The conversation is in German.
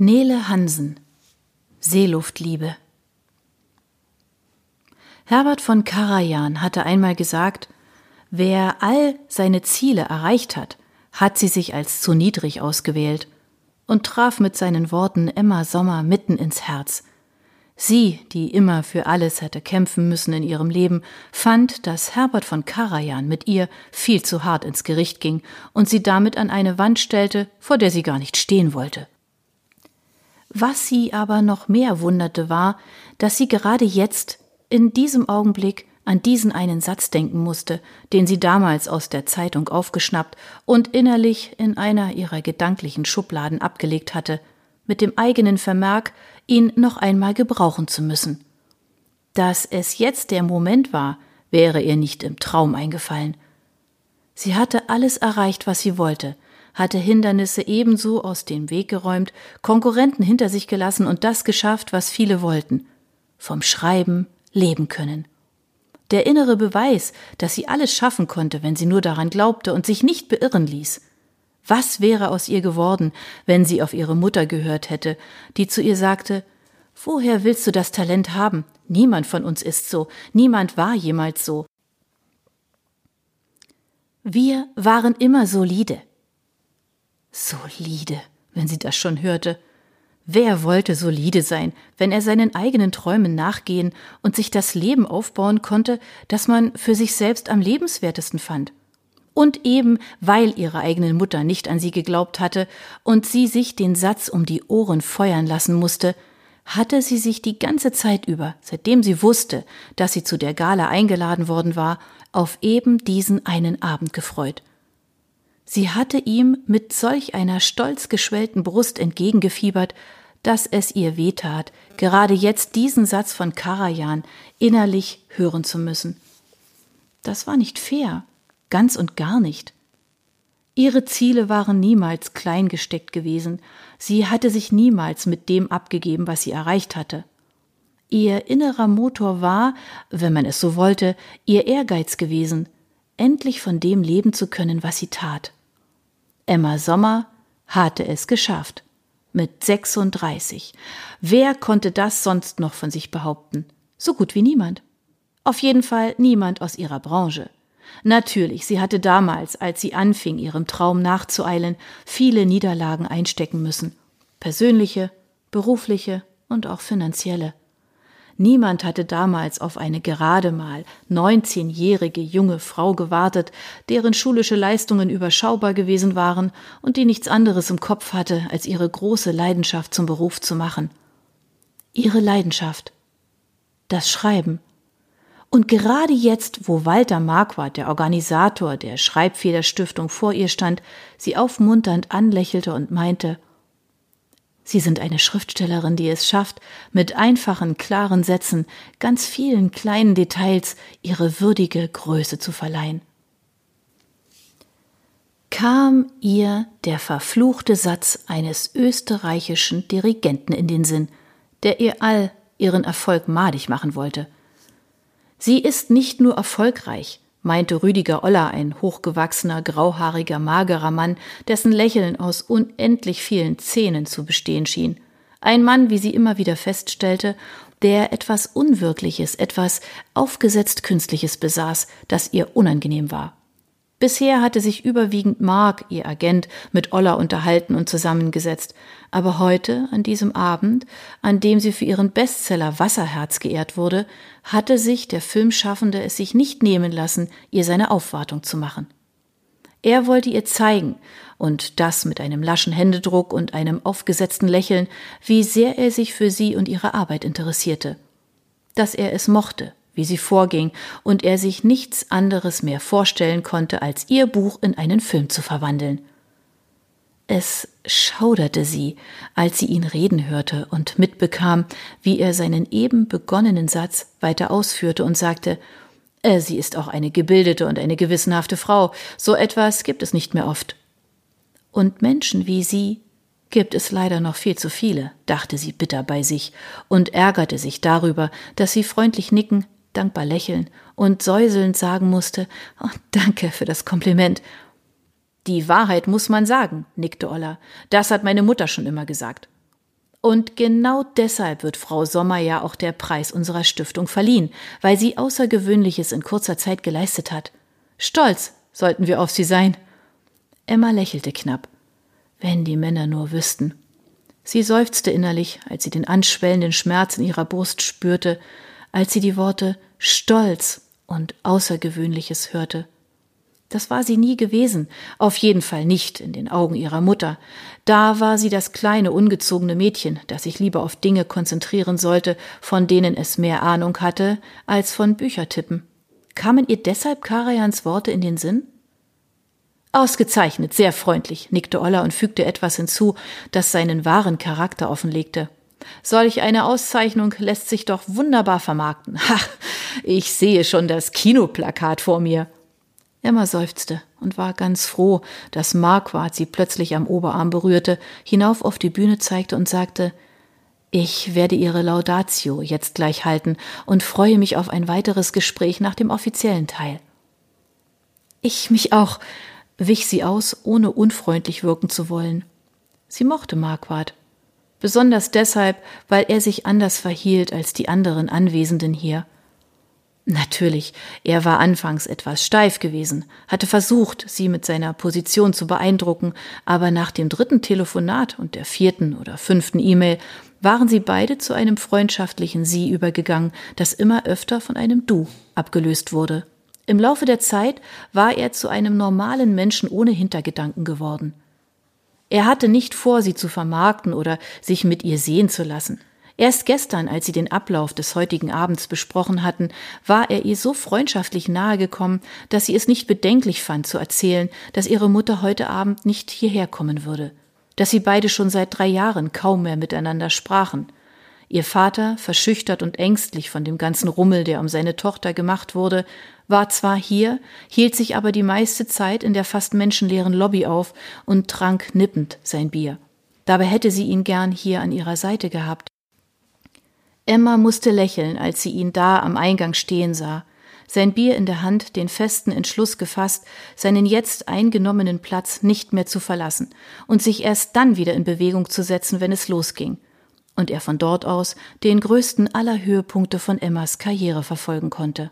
Nele Hansen Seeluftliebe Herbert von Karajan hatte einmal gesagt, wer all seine Ziele erreicht hat, hat sie sich als zu niedrig ausgewählt und traf mit seinen Worten Emma Sommer mitten ins Herz. Sie, die immer für alles hätte kämpfen müssen in ihrem Leben, fand, dass Herbert von Karajan mit ihr viel zu hart ins Gericht ging und sie damit an eine Wand stellte, vor der sie gar nicht stehen wollte. Was sie aber noch mehr wunderte, war, dass sie gerade jetzt, in diesem Augenblick, an diesen einen Satz denken musste, den sie damals aus der Zeitung aufgeschnappt und innerlich in einer ihrer gedanklichen Schubladen abgelegt hatte, mit dem eigenen Vermerk, ihn noch einmal gebrauchen zu müssen. Dass es jetzt der Moment war, wäre ihr nicht im Traum eingefallen. Sie hatte alles erreicht, was sie wollte, hatte Hindernisse ebenso aus dem Weg geräumt, Konkurrenten hinter sich gelassen und das geschafft, was viele wollten. Vom Schreiben leben können. Der innere Beweis, dass sie alles schaffen konnte, wenn sie nur daran glaubte und sich nicht beirren ließ. Was wäre aus ihr geworden, wenn sie auf ihre Mutter gehört hätte, die zu ihr sagte Woher willst du das Talent haben? Niemand von uns ist so, niemand war jemals so. Wir waren immer solide. Solide, wenn sie das schon hörte. Wer wollte solide sein, wenn er seinen eigenen Träumen nachgehen und sich das Leben aufbauen konnte, das man für sich selbst am lebenswertesten fand? Und eben weil ihre eigene Mutter nicht an sie geglaubt hatte und sie sich den Satz um die Ohren feuern lassen musste, hatte sie sich die ganze Zeit über, seitdem sie wusste, dass sie zu der Gala eingeladen worden war, auf eben diesen einen Abend gefreut. Sie hatte ihm mit solch einer stolz geschwellten Brust entgegengefiebert, dass es ihr wehtat, gerade jetzt diesen Satz von Karajan innerlich hören zu müssen. Das war nicht fair, ganz und gar nicht. Ihre Ziele waren niemals klein gesteckt gewesen, sie hatte sich niemals mit dem abgegeben, was sie erreicht hatte. Ihr innerer Motor war, wenn man es so wollte, ihr Ehrgeiz gewesen, endlich von dem leben zu können, was sie tat. Emma Sommer hatte es geschafft. Mit 36. Wer konnte das sonst noch von sich behaupten? So gut wie niemand. Auf jeden Fall niemand aus ihrer Branche. Natürlich, sie hatte damals, als sie anfing, ihrem Traum nachzueilen, viele Niederlagen einstecken müssen. Persönliche, berufliche und auch finanzielle. Niemand hatte damals auf eine gerade mal 19-jährige junge Frau gewartet, deren schulische Leistungen überschaubar gewesen waren und die nichts anderes im Kopf hatte, als ihre große Leidenschaft zum Beruf zu machen. Ihre Leidenschaft. Das Schreiben. Und gerade jetzt, wo Walter Marquardt, der Organisator der Schreibfederstiftung, vor ihr stand, sie aufmunternd anlächelte und meinte, Sie sind eine Schriftstellerin, die es schafft, mit einfachen, klaren Sätzen, ganz vielen kleinen Details ihre würdige Größe zu verleihen. Kam ihr der verfluchte Satz eines österreichischen Dirigenten in den Sinn, der ihr all ihren Erfolg madig machen wollte. Sie ist nicht nur erfolgreich, meinte Rüdiger Oller, ein hochgewachsener, grauhaariger, magerer Mann, dessen Lächeln aus unendlich vielen Zähnen zu bestehen schien. Ein Mann, wie sie immer wieder feststellte, der etwas Unwirkliches, etwas aufgesetzt Künstliches besaß, das ihr unangenehm war. Bisher hatte sich überwiegend Mark, ihr Agent, mit Olla unterhalten und zusammengesetzt, aber heute, an diesem Abend, an dem sie für ihren Bestseller Wasserherz geehrt wurde, hatte sich der Filmschaffende es sich nicht nehmen lassen, ihr seine Aufwartung zu machen. Er wollte ihr zeigen, und das mit einem laschen Händedruck und einem aufgesetzten Lächeln, wie sehr er sich für sie und ihre Arbeit interessierte. Dass er es mochte, wie sie vorging, und er sich nichts anderes mehr vorstellen konnte, als ihr Buch in einen Film zu verwandeln. Es schauderte sie, als sie ihn reden hörte und mitbekam, wie er seinen eben begonnenen Satz weiter ausführte und sagte, äh, sie ist auch eine gebildete und eine gewissenhafte Frau, so etwas gibt es nicht mehr oft. Und Menschen wie sie gibt es leider noch viel zu viele, dachte sie bitter bei sich und ärgerte sich darüber, dass sie freundlich nicken, dankbar lächeln und säuselnd sagen musste, oh, danke für das Kompliment. Die Wahrheit muss man sagen, nickte Olla. Das hat meine Mutter schon immer gesagt. Und genau deshalb wird Frau Sommer ja auch der Preis unserer Stiftung verliehen, weil sie Außergewöhnliches in kurzer Zeit geleistet hat. Stolz sollten wir auf sie sein. Emma lächelte knapp. Wenn die Männer nur wüssten. Sie seufzte innerlich, als sie den anschwellenden Schmerz in ihrer Brust spürte, als sie die Worte Stolz und Außergewöhnliches hörte. Das war sie nie gewesen, auf jeden Fall nicht in den Augen ihrer Mutter. Da war sie das kleine, ungezogene Mädchen, das sich lieber auf Dinge konzentrieren sollte, von denen es mehr Ahnung hatte, als von Büchertippen. Kamen ihr deshalb Karajans Worte in den Sinn? Ausgezeichnet, sehr freundlich, nickte Olla und fügte etwas hinzu, das seinen wahren Charakter offenlegte. Solch eine Auszeichnung lässt sich doch wunderbar vermarkten. Ha, ich sehe schon das Kinoplakat vor mir. Emma seufzte und war ganz froh, dass Marquardt sie plötzlich am Oberarm berührte, hinauf auf die Bühne zeigte und sagte, ich werde Ihre Laudatio jetzt gleich halten und freue mich auf ein weiteres Gespräch nach dem offiziellen Teil. Ich mich auch, wich sie aus, ohne unfreundlich wirken zu wollen. Sie mochte Marquardt. Besonders deshalb, weil er sich anders verhielt als die anderen Anwesenden hier. Natürlich, er war anfangs etwas steif gewesen, hatte versucht, sie mit seiner Position zu beeindrucken, aber nach dem dritten Telefonat und der vierten oder fünften E-Mail waren sie beide zu einem freundschaftlichen Sie übergegangen, das immer öfter von einem Du abgelöst wurde. Im Laufe der Zeit war er zu einem normalen Menschen ohne Hintergedanken geworden. Er hatte nicht vor, sie zu vermarkten oder sich mit ihr sehen zu lassen. Erst gestern, als sie den Ablauf des heutigen Abends besprochen hatten, war er ihr so freundschaftlich nahe gekommen, dass sie es nicht bedenklich fand zu erzählen, dass ihre Mutter heute Abend nicht hierher kommen würde, dass sie beide schon seit drei Jahren kaum mehr miteinander sprachen. Ihr Vater, verschüchtert und ängstlich von dem ganzen Rummel, der um seine Tochter gemacht wurde, war zwar hier, hielt sich aber die meiste Zeit in der fast menschenleeren Lobby auf und trank nippend sein Bier. Dabei hätte sie ihn gern hier an ihrer Seite gehabt. Emma musste lächeln, als sie ihn da am Eingang stehen sah, sein Bier in der Hand, den festen Entschluss gefasst, seinen jetzt eingenommenen Platz nicht mehr zu verlassen und sich erst dann wieder in Bewegung zu setzen, wenn es losging, und er von dort aus den größten aller Höhepunkte von Emmas Karriere verfolgen konnte.